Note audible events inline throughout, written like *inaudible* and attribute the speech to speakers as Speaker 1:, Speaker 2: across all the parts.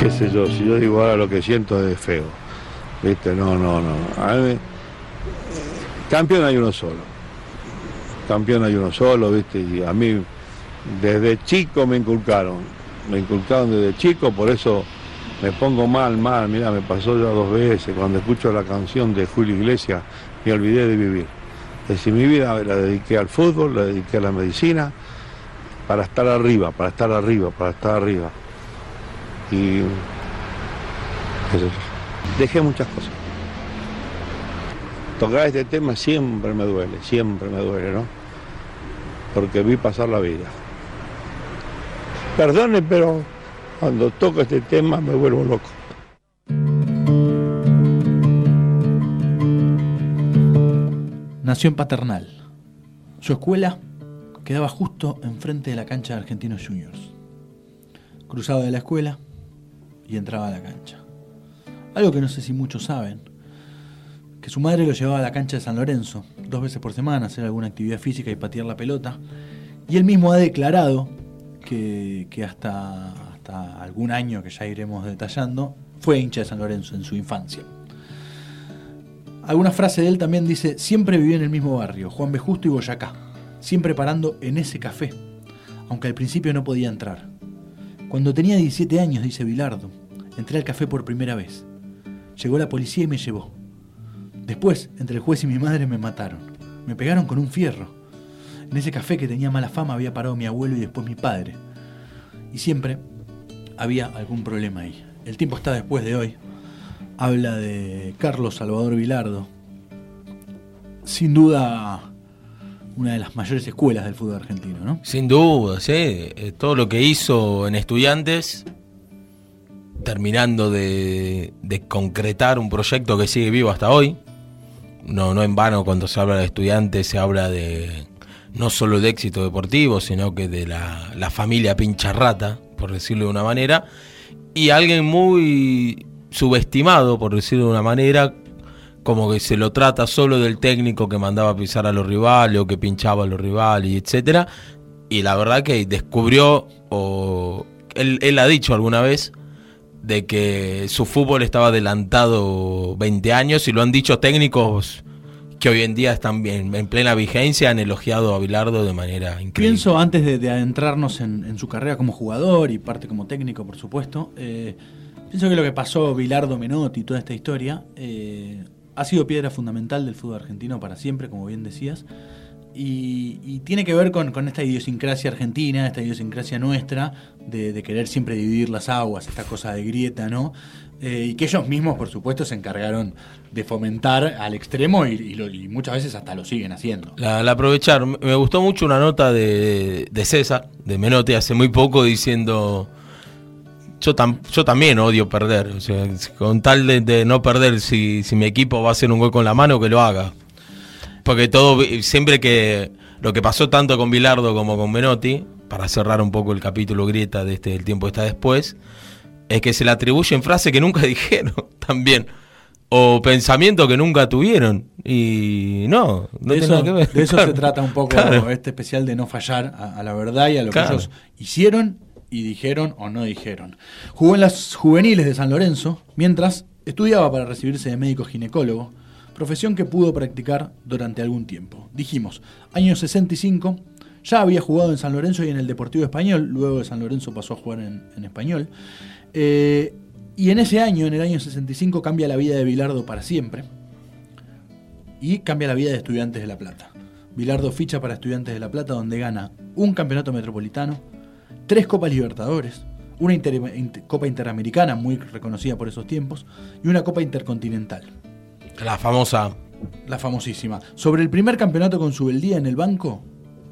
Speaker 1: pero si yo digo ahora lo que siento es feo. ¿Viste? No, no, no. A mí- campeón hay uno solo. Campeón hay uno solo, ¿viste? Y a mí desde chico me inculcaron. Me inculcaron desde chico, por eso me pongo mal, mal. Mira, me pasó ya dos veces. Cuando escucho la canción de Julio Iglesias, me olvidé de vivir. Es decir, mi vida la dediqué al fútbol, la dediqué a la medicina, para estar arriba, para estar arriba, para estar arriba. Y dejé muchas cosas. Tocar este tema siempre me duele, siempre me duele, ¿no? Porque vi pasar la vida. Perdone, pero cuando toco este tema me vuelvo loco.
Speaker 2: Nació en Paternal. Su escuela quedaba justo enfrente de la cancha de Argentinos Juniors. Cruzaba de la escuela y entraba a la cancha. Algo que no sé si muchos saben, que su madre lo llevaba a la cancha de San Lorenzo dos veces por semana a hacer alguna actividad física y patear la pelota. Y él mismo ha declarado que, que hasta, hasta algún año que ya iremos detallando, fue hincha de San Lorenzo en su infancia. Alguna frase de él también dice, siempre viví en el mismo barrio, Juan B. Justo y Boyacá, siempre parando en ese café, aunque al principio no podía entrar. Cuando tenía 17 años, dice Bilardo, entré al café por primera vez. Llegó la policía y me llevó. Después, entre el juez y mi madre me mataron. Me pegaron con un fierro. En ese café que tenía mala fama había parado mi abuelo y después mi padre. Y siempre había algún problema ahí. El tiempo está después de hoy. Habla de Carlos Salvador Vilardo. Sin duda una de las mayores escuelas del fútbol argentino, ¿no?
Speaker 3: Sin duda, sí. Eh, Todo lo que hizo en estudiantes, terminando de, de concretar un proyecto que sigue vivo hasta hoy. No, no en vano cuando se habla de estudiantes se habla de no solo de éxito deportivo, sino que de la, la familia pincharrata, por decirlo de una manera. Y alguien muy subestimado, por decirlo de una manera, como que se lo trata solo del técnico que mandaba a pisar a los rivales o que pinchaba a los rivales, etcétera. Y la verdad que descubrió, o él, ha dicho alguna vez, de que su fútbol estaba adelantado 20 años y lo han dicho técnicos que hoy en día están bien, en plena vigencia, han elogiado a Bilardo de manera increíble.
Speaker 2: Pienso, antes de, de adentrarnos en, en su carrera como jugador y parte como técnico, por supuesto, eh, pienso que lo que pasó Bilardo Menotti y toda esta historia eh, ha sido piedra fundamental del fútbol argentino para siempre, como bien decías, y, tiene que ver con, esta idiosincrasia argentina, esta idiosincrasia nuestra, de, querer siempre dividir las aguas, esta cosa de grieta, ¿no? Eh, y que ellos mismos, por supuesto, se encargaron de fomentar al extremo y, lo- muchas veces hasta lo siguen haciendo.
Speaker 3: La, la aprovechar. Me gustó mucho una nota de, de César, de Menotti, hace muy poco, diciendo. Yo, tam- yo también odio perder. O sea, con tal de, de no perder, si, si mi equipo va a hacer un gol con la mano, que lo haga. Porque todo, siempre que. Lo que pasó tanto con Bilardo como con Menotti, para cerrar un poco el capítulo grieta de este El tiempo está después, es que se le atribuyen frases que nunca *laughs* dijeron también. O pensamientos que nunca tuvieron. Y no, no
Speaker 2: de
Speaker 3: tiene
Speaker 2: eso,
Speaker 3: nada que ver.
Speaker 2: de eso
Speaker 3: Claro.
Speaker 2: se trata un poco
Speaker 3: Claro.
Speaker 2: este especial de no fallar a, a la verdad y a lo
Speaker 3: Claro.
Speaker 2: que ellos hicieron y dijeron o no dijeron. Jugó en las juveniles de San Lorenzo, mientras estudiaba para recibirse de médico ginecólogo, profesión que pudo practicar durante algún tiempo. Dijimos, año 65, ya había jugado en San Lorenzo y en el Deportivo Español, luego de San Lorenzo pasó a jugar en, en español. Eh, y en ese año, en el año 65, cambia la vida de Bilardo para siempre y cambia la vida de Estudiantes de La Plata. Bilardo ficha para Estudiantes de La Plata donde gana un campeonato metropolitano, tres Copas Libertadores, una inter- inter- Copa Interamericana muy reconocida por esos tiempos y una Copa Intercontinental,
Speaker 3: La famosa.
Speaker 2: la famosísima. Sobre el primer campeonato con Subeldía en el banco,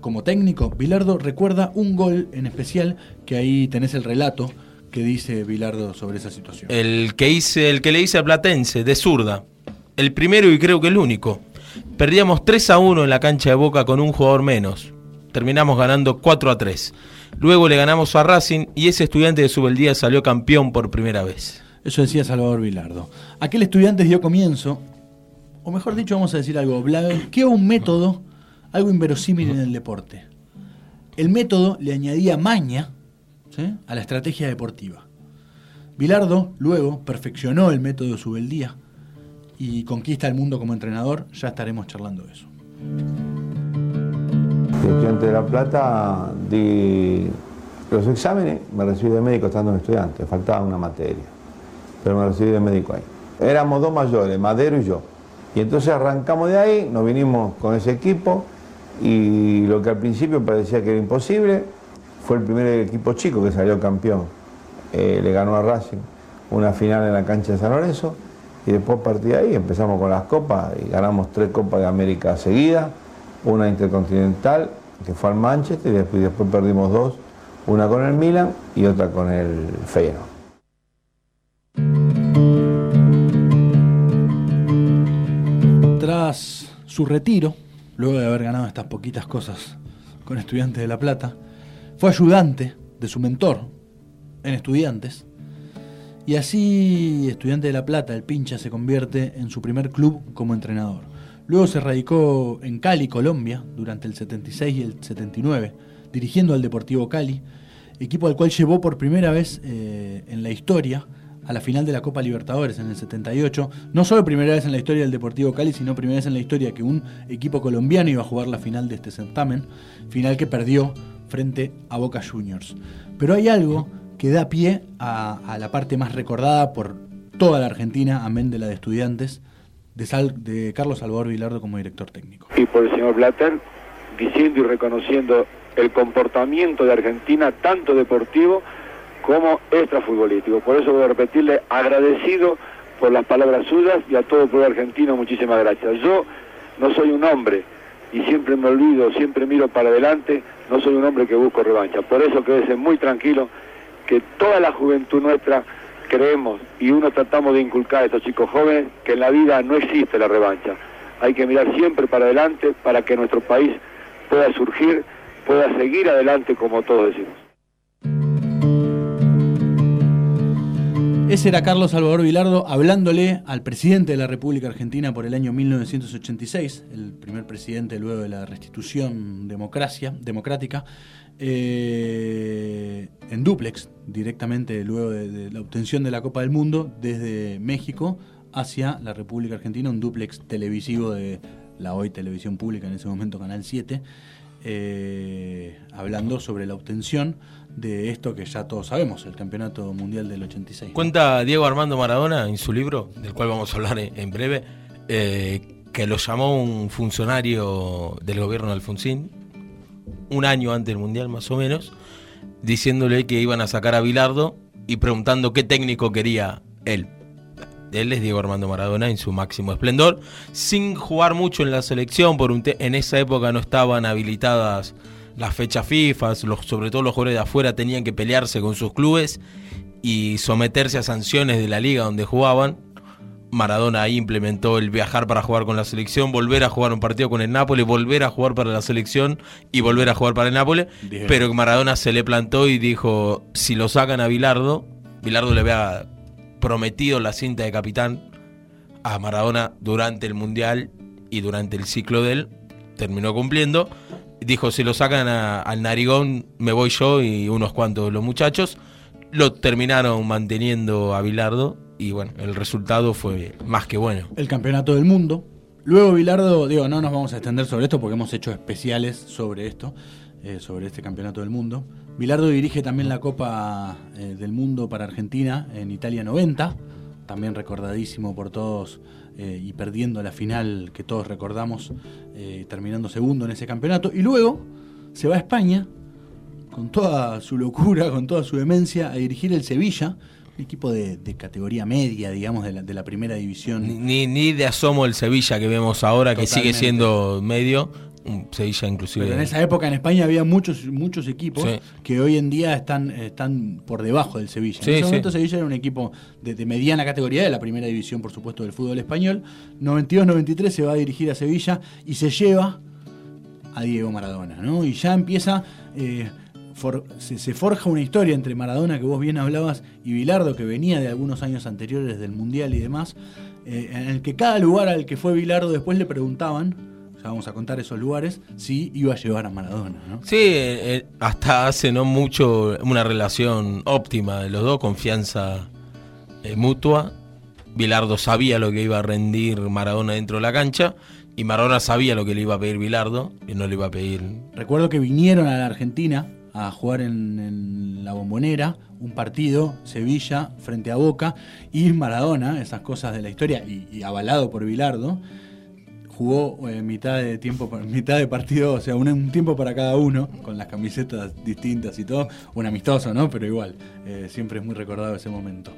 Speaker 2: como técnico, Bilardo recuerda un gol en especial que ahí tenés el relato que dice Bilardo sobre esa situación.
Speaker 3: El que hice, el que le hice a Platense, de zurda. El primero y creo que el único. Perdíamos 3 a 1 en la cancha de Boca con un jugador menos. Terminamos ganando 4 a 3. Luego le ganamos a Racing y ese estudiante de Subeldía salió campeón por primera vez.
Speaker 2: Eso decía Salvador Vilardo. Aquel estudiante dio comienzo, o mejor dicho, vamos a decir algo, blanqueó un método, algo inverosímil en el deporte. El método le añadía maña a la estrategia deportiva. Bilardo luego perfeccionó el método de su beldía y conquista el mundo como entrenador. Ya estaremos charlando de eso.
Speaker 1: Estudiante de La Plata di los exámenes, me recibí de médico estando en estudiante, faltaba una materia, pero me recibí de médico ahí. Éramos dos mayores, Madero y yo. Y entonces arrancamos de ahí, nos vinimos con ese equipo y lo que al principio parecía que era imposible, fue el primer equipo chico que salió campeón. Eh, le ganó a Racing una final en la cancha de San Lorenzo y después a partir de ahí empezamos con las copas y ganamos tres copas de América seguidas, una intercontinental que fue al Manchester y después, perdimos dos, una con el Milan y otra con el Feyenoord.
Speaker 2: Tras su retiro, luego de haber ganado estas poquitas cosas con Estudiantes de La Plata, fue ayudante de su mentor en Estudiantes. Y así Estudiante de La Plata, el pincha, se convierte en su primer club como entrenador. Luego se radicó en Cali, Colombia, durante el 76 y el 79, dirigiendo al Deportivo Cali, equipo al cual llevó por primera vez eh, en la historia a la final de la Copa Libertadores en el 78. No solo primera vez en la historia del Deportivo Cali, sino primera vez en la historia que un equipo colombiano iba a jugar la final de este certamen, final que perdió frente a Boca Juniors. Pero hay algo que da pie a, la parte más recordada por toda la Argentina, amén de la de estudiantes, de, de Carlos Salvador Vilardo como director técnico.
Speaker 4: Y por el señor Blatter, diciendo y reconociendo el comportamiento de Argentina, tanto deportivo como extrafutbolístico. Por eso voy a repetirle agradecido por las palabras suyas y a todo el pueblo argentino muchísimas gracias. Yo no soy un hombre y siempre me olvido, siempre miro para adelante, no soy un hombre que busco revancha. Por eso quédese muy tranquilo que toda la juventud nuestra creemos y uno tratamos de inculcar a estos chicos jóvenes que en la vida no existe la revancha. Hay que mirar siempre para adelante para que nuestro país pueda surgir, pueda seguir adelante como todos decimos.
Speaker 2: Ese era Carlos Salvador Vilardo hablándole al presidente de la República Argentina por el año 1986, el primer presidente luego de la restitución democracia, democrática, eh, en duplex, directamente luego de, la obtención de la Copa del Mundo desde México hacia la República Argentina, un duplex televisivo de la hoy televisión pública, en ese momento Canal 7, eh, hablando sobre la obtención de esto que ya todos sabemos, el Campeonato Mundial del 86.
Speaker 3: Cuenta Diego Armando Maradona en su libro, del cual vamos a hablar en breve, eh, que lo llamó un funcionario del gobierno de Alfonsín, un año antes del Mundial más o menos, diciéndole que iban a sacar a Bilardo y preguntando qué técnico quería él. Él es Diego Armando Maradona en su máximo esplendor, sin jugar mucho en la selección, por un en esa época no estaban habilitadas las fechas FIFA, sobre todo los jugadores de afuera tenían que pelearse con sus clubes y someterse a sanciones de la liga donde jugaban. Maradona ahí implementó el viajar para jugar con la selección, volver a jugar un partido con el Nápoles, volver a jugar para la selección y volver a jugar para el Nápoles. Pero Maradona se le plantó y dijo, si lo sacan a Bilardo, Bilardo le había prometido la cinta de capitán a Maradona durante el Mundial y durante el ciclo de él, terminó cumpliendo dijo, si lo sacan al narigón, me voy yo y unos cuantos de los muchachos. Lo terminaron manteniendo a Bilardo y bueno, el resultado fue más que bueno.
Speaker 2: El campeonato del mundo. Luego Bilardo, digo, no nos vamos a extender sobre esto porque hemos hecho especiales sobre esto, eh, sobre este campeonato del mundo. Bilardo dirige también la Copa eh, del Mundo para Argentina en Italia 90, también recordadísimo por todos eh, y perdiendo la final que todos recordamos, terminando segundo en ese campeonato. Y luego se va a España con toda su locura, con toda su demencia, a dirigir el Sevilla, equipo de, categoría media, digamos, de la, de la primera división.
Speaker 3: Ni, ni, de asomo el Sevilla que vemos ahora, que sigue siendo medio Sevilla inclusive.
Speaker 2: Pero en esa época en España había muchos muchos equipos que hoy en día están, están por debajo del Sevilla. en ese momento Sevilla era un equipo de, mediana categoría de la primera división, por supuesto, del fútbol español. 92-93 se va a dirigir a Sevilla y se lleva a Diego Maradona, ¿no? Y ya empieza... Eh, se, forja una historia entre Maradona, que vos bien hablabas, y Bilardo, que venía de algunos años anteriores del Mundial y demás, eh, en el que cada lugar al que fue Bilardo después le preguntaban vamos a contar esos lugares, sí iba a llevar a Maradona. ¿no?
Speaker 3: Sí, eh, hasta hace no mucho una relación óptima de los dos, confianza eh, mutua. Bilardo sabía lo que iba a rendir Maradona dentro de la cancha y Maradona sabía lo que le iba a pedir Bilardo y no le iba a pedir.
Speaker 2: Recuerdo que vinieron a la Argentina a jugar en, la bombonera un partido, Sevilla frente a Boca, y Maradona, esas cosas de la historia, y, avalado por Bilardo, jugó eh, mitad de tiempo, *laughs* mitad de partido, o sea, un, tiempo para cada uno, con las camisetas distintas y todo, un amistoso, ¿no? Pero igual, eh, siempre es muy recordado ese momento.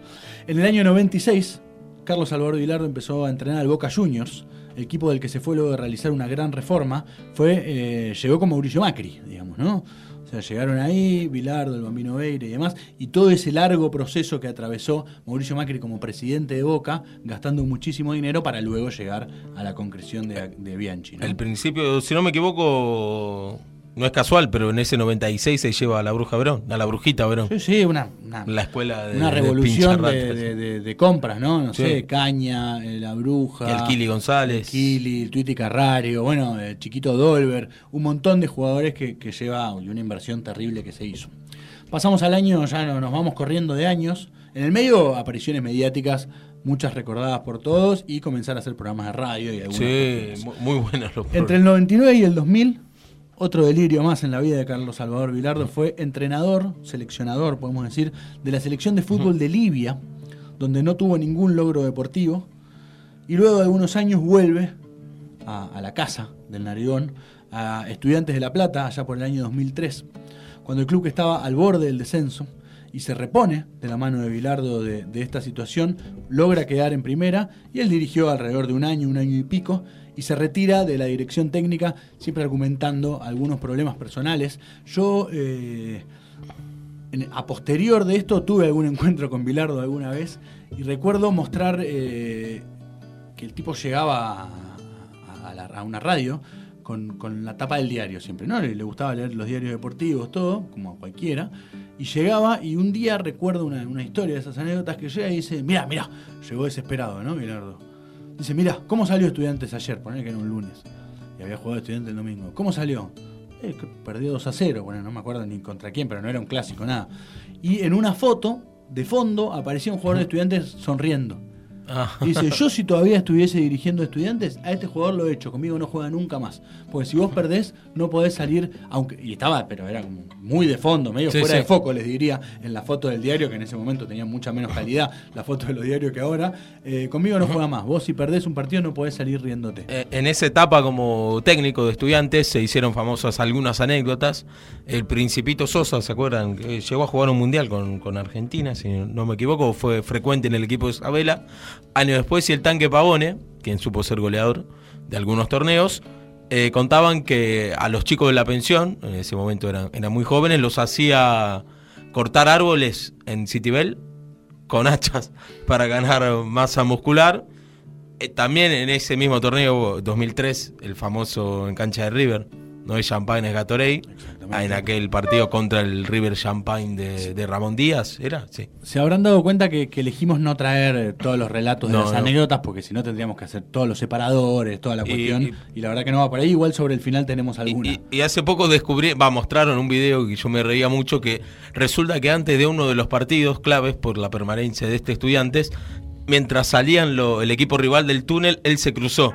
Speaker 2: En el año 96, Carlos Salvador Bilardo empezó a entrenar al Boca Juniors, el equipo del que se fue luego de realizar una gran reforma, fue, eh, llegó con Mauricio Macri, digamos, ¿no? O sea, llegaron ahí, Bilardo, el Bambino Veire y demás, y todo ese largo proceso que atravesó Mauricio Macri como presidente de Boca, gastando muchísimo dinero para luego llegar a la concreción de, Bianchi.
Speaker 3: El principio, si no me equivoco, no es casual, pero en ese 96 se lleva a la bruja Verón, a la brujita Verón.
Speaker 2: Sí, sí, una,
Speaker 3: la escuela
Speaker 2: de, una revolución de, compras, ¿no? No sé, Caña, eh, la bruja.
Speaker 3: El Kili González.
Speaker 2: El Kili, el Tuiti Carrario, bueno, el Chiquito Dolber, un montón de jugadores que, que lleva y una inversión terrible que se hizo. Pasamos al año, ya nos vamos corriendo de años. En el medio, apariciones mediáticas, muchas recordadas por todos, y comenzar a hacer programas de radio y algunas
Speaker 3: Sí, muy buenas los
Speaker 2: Entre el 99 y el 2000 otro delirio más en la vida de Carlos Salvador Vilardo. Fue entrenador, seleccionador, podemos decir, de la selección de fútbol de Libia, donde no tuvo ningún logro deportivo, y luego de algunos años vuelve a, la casa del Narigón, a Estudiantes de La Plata, allá por el año 2003, cuando el club estaba al borde del descenso, y se repone de la mano de Vilardo de, de, esta situación, logra quedar en primera y él dirigió alrededor de un año, un año y pico y se retira de la dirección técnica, siempre argumentando algunos problemas personales. Yo, eh, a posterior de esto, tuve algún encuentro con Bilardo alguna vez y recuerdo mostrar eh, que el tipo llegaba a, una radio con, la tapa del diario siempre, ¿no? Le, le, gustaba leer los diarios deportivos, todo, como a cualquiera. Y llegaba y un día recuerdo una, una historia de esas anécdotas que llega y dice, mira, mira, llegó desesperado, ¿no, Bilardo? Dice, mira, ¿cómo salió Estudiantes ayer? Poner que era un lunes. Y había jugado Estudiantes el domingo. ¿Cómo salió? Eh, perdió 2 a 0. Bueno, no me acuerdo ni contra quién, pero no era un clásico, nada. Y en una foto, de fondo, aparecía un jugador de Estudiantes sonriendo. Ah. Dice, yo si todavía estuviese dirigiendo estudiantes, a este jugador lo he hecho, conmigo no juega nunca más. Porque si vos perdés, no podés salir, aunque, y estaba, pero era como muy de fondo, medio fuera de foco, les diría, en la foto del diario, que en ese momento tenía mucha menos calidad, la foto de los diarios que ahora. Eh, conmigo no juega más. Vos si perdés un partido no podés salir riéndote.
Speaker 3: Eh, en esa etapa como técnico de estudiantes se hicieron famosas algunas anécdotas. El Principito Sosa, ¿se acuerdan? llegó a jugar un mundial con, con Argentina, si no me equivoco, fue frecuente en el equipo de Isabela Años después, y el tanque Pavone, quien supo ser goleador de algunos torneos, eh, contaban que a los chicos de la pensión, en ese momento eran, muy jóvenes, los hacía cortar árboles en Citibel con hachas *laughs* para ganar masa muscular. Eh, también en ese mismo torneo 2003, el famoso en cancha de River, no es Champagne, es Gatorade. En aquel partido contra el River Champagne de, Ramón Díaz, ¿era? Sí.
Speaker 2: Se habrán dado cuenta que, elegimos no traer todos los relatos de las anécdotas, porque si no tendríamos que hacer todos los separadores, toda la cuestión. Y, la verdad que no va por ahí. Igual sobre el final tenemos alguna.
Speaker 3: Y, hace poco descubrí, va, mostraron un video que yo me reía mucho, que resulta que antes de uno de los partidos claves por la permanencia de este estudiantes, mientras salían el equipo rival del túnel, él se cruzó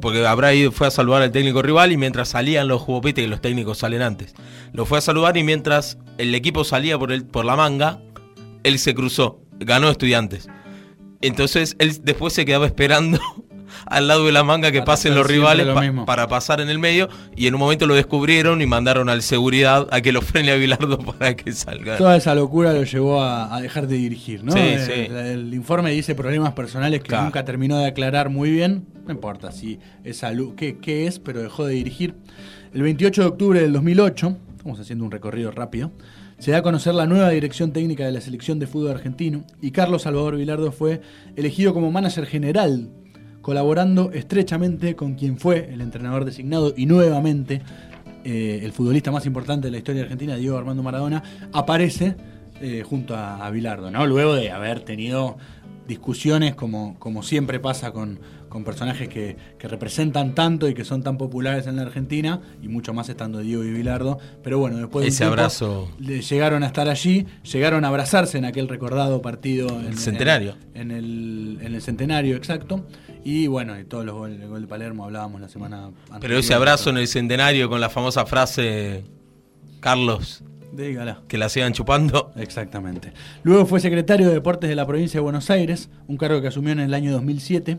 Speaker 3: porque habrá ido, fue a saludar al técnico rival y mientras salían los jugopetes, que los técnicos salen antes, lo fue a saludar y mientras el equipo salía por, el, por la manga, él se cruzó, ganó estudiantes. Entonces él después se quedaba esperando al lado de la manga que pasen los rivales para pasar en el medio y en un momento lo descubrieron y mandaron al seguridad a que lo frene a Bilardo *laughs* para que salga.
Speaker 2: Toda esa locura lo llevó a, dejar de dirigir, ¿no? el, informe dice problemas personales que nunca terminó de aclarar muy bien. No importa si es salud, qué, qué es, pero dejó de dirigir. El 28 de octubre del 2008, estamos haciendo un recorrido rápido, se da a conocer la nueva dirección técnica de la selección de fútbol argentino y Carlos Salvador Vilardo fue elegido como manager general colaborando estrechamente con quien fue el entrenador designado y nuevamente eh, el futbolista más importante de la historia Argentina, Diego Armando Maradona, aparece eh, junto a, Bilardo, ¿no? Luego de haber tenido discusiones como, como siempre pasa con, con personajes que, que, representan tanto y que son tan populares en la Argentina, y mucho más estando Diego y Bilardo. Pero bueno, después de
Speaker 3: Ese abrazo.
Speaker 2: llegaron a estar allí, llegaron a abrazarse en aquel recordado partido. En
Speaker 3: el centenario.
Speaker 2: En, el, en el centenario, exacto. Y bueno, y todos los goles, el gol de Palermo hablábamos la semana anterior.
Speaker 3: Pero ese abrazo en el centenario con la famosa frase, Carlos,
Speaker 2: Dígala.
Speaker 3: Que la sigan chupando.
Speaker 2: Exactamente. Luego fue secretario de Deportes de la provincia de Buenos Aires, un cargo que asumió en el año 2007.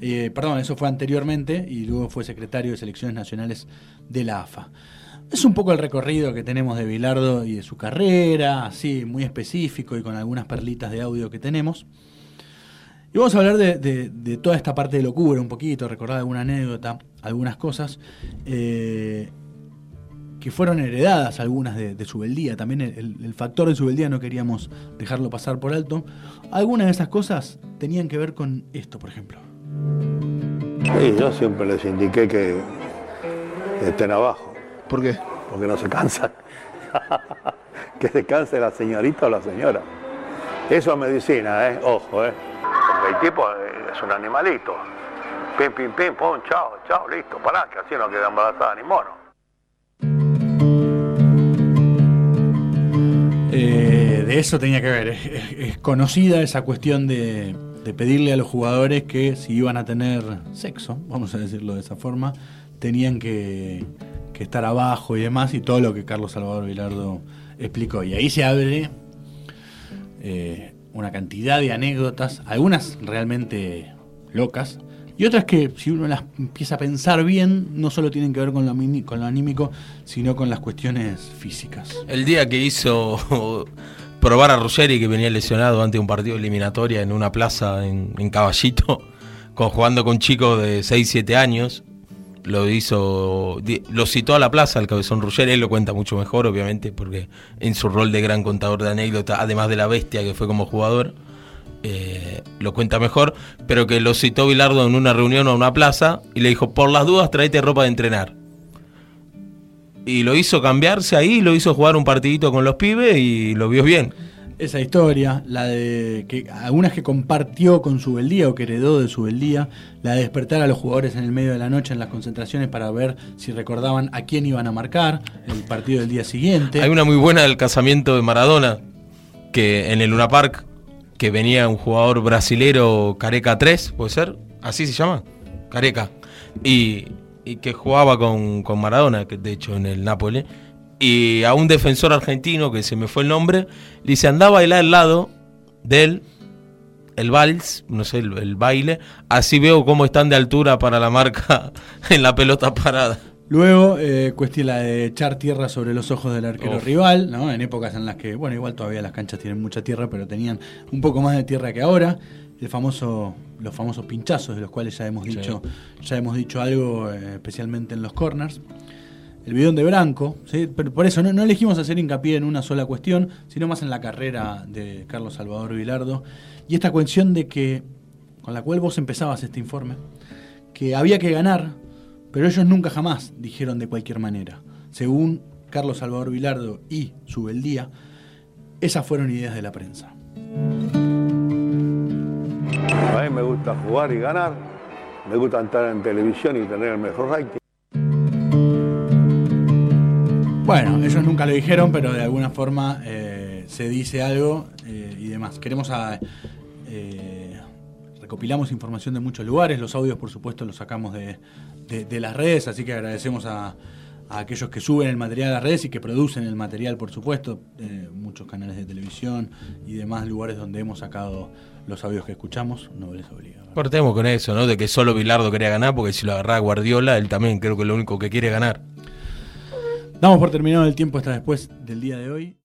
Speaker 2: Eh, perdón, eso fue anteriormente, y luego fue secretario de Selecciones Nacionales de la AFA. Es un poco el recorrido que tenemos de Bilardo y de su carrera, así, muy específico y con algunas perlitas de audio que tenemos. Y vamos a hablar de, toda esta parte de locura un poquito, recordar alguna anécdota, algunas cosas. Eh, que fueron heredadas algunas de, de su beldía. También el, el, factor de su beldía no queríamos dejarlo pasar por alto. Algunas de esas cosas tenían que ver con esto, por ejemplo.
Speaker 1: Sí, yo siempre les indiqué que estén abajo.
Speaker 2: ¿Por qué?
Speaker 1: Porque no se cansan. *laughs* que descanse la señorita o la señora. Eso es medicina, ¿eh? Ojo, ¿eh? Porque el tipo es un animalito. Pim, pim, pim, pum, chao, chao, listo, pará, que así no queda embarazada ni mono.
Speaker 2: Eh, de eso tenía que ver. Es, es, es conocida esa cuestión de, de, pedirle a los jugadores que si iban a tener sexo, vamos a decirlo de esa forma, tenían que, que estar abajo y demás, y todo lo que Carlos Salvador Vilardo explicó. Y ahí se abre eh, una cantidad de anécdotas, algunas realmente locas, y otras que, si uno las empieza a pensar bien, no solo tienen que ver con lo, con lo anímico, sino con las cuestiones físicas.
Speaker 3: El día que hizo probar a Ruggeri, que venía lesionado ante un partido eliminatoria en una plaza en, Caballito, *laughs* con, jugando con chicos de 6, 7 años, lo hizo, lo citó a la plaza el cabezón Ruggeri, él lo cuenta mucho mejor, obviamente, porque en su rol de gran contador de anécdotas, además de la bestia que fue como jugador, eh, lo cuenta mejor, pero que lo citó Bilardo en una reunión o una plaza y le dijo, por las dudas tráete ropa de entrenar. Y lo hizo cambiarse ahí, lo hizo jugar un partidito con los pibes y lo vio bien.
Speaker 2: Esa historia, la de que algunas que compartió con su beldía o que heredó de su beldía, la de despertar a los jugadores en el medio de la noche en las concentraciones para ver si recordaban a quién iban a marcar el partido del día siguiente.
Speaker 3: Hay una muy buena del casamiento de Maradona, que en el Luna Park que venía un jugador brasilero Careca 3, ¿puede ser? ¿Así se llama? Careca. Y, y que jugaba con, con, Maradona, que de hecho en el Nápoles. Y a un defensor argentino, que se me fue el nombre, le dice, andaba a bailar al lado de él, el vals, no sé, el, el baile, así veo cómo están de altura para la marca *laughs* en la pelota parada.
Speaker 2: Luego, eh, cuestión la de echar tierra sobre los ojos del arquero Uf. rival, ¿no? En épocas en las que, bueno, igual todavía las canchas tienen mucha tierra, pero tenían un poco más de tierra que ahora. El famoso, los famosos pinchazos de los cuales ya hemos dicho, sí. ya hemos dicho algo, eh, especialmente en los corners. El bidón de Branco, ¿sí? pero por eso no, no, elegimos hacer hincapié en una sola cuestión, sino más en la carrera de Carlos Salvador Vilardo. Y esta cuestión de que, con la cual vos empezabas este informe, que había que ganar pero ellos nunca jamás dijeron de cualquier manera. Según Carlos Salvador Vilardo y su beldía, esas fueron ideas de la prensa.
Speaker 1: A mí me gusta jugar y ganar, me gusta estar en televisión y tener el mejor rating.
Speaker 2: Bueno, ellos nunca lo dijeron, pero de alguna forma eh, se dice algo eh, y demás. Queremos a, eh, recopilamos información de muchos lugares, los audios por supuesto los sacamos de, de, las redes, así que agradecemos a, aquellos que suben el material a las redes y que producen el material por supuesto, muchos canales de televisión y demás lugares donde hemos sacado los audios que escuchamos, no les obliga.
Speaker 3: Cortemos con eso, ¿no? De que solo Bilardo quería ganar, porque si lo agarraba Guardiola, él también creo que es lo único que quiere ganar.
Speaker 2: Damos por terminado el tiempo hasta después del día de hoy.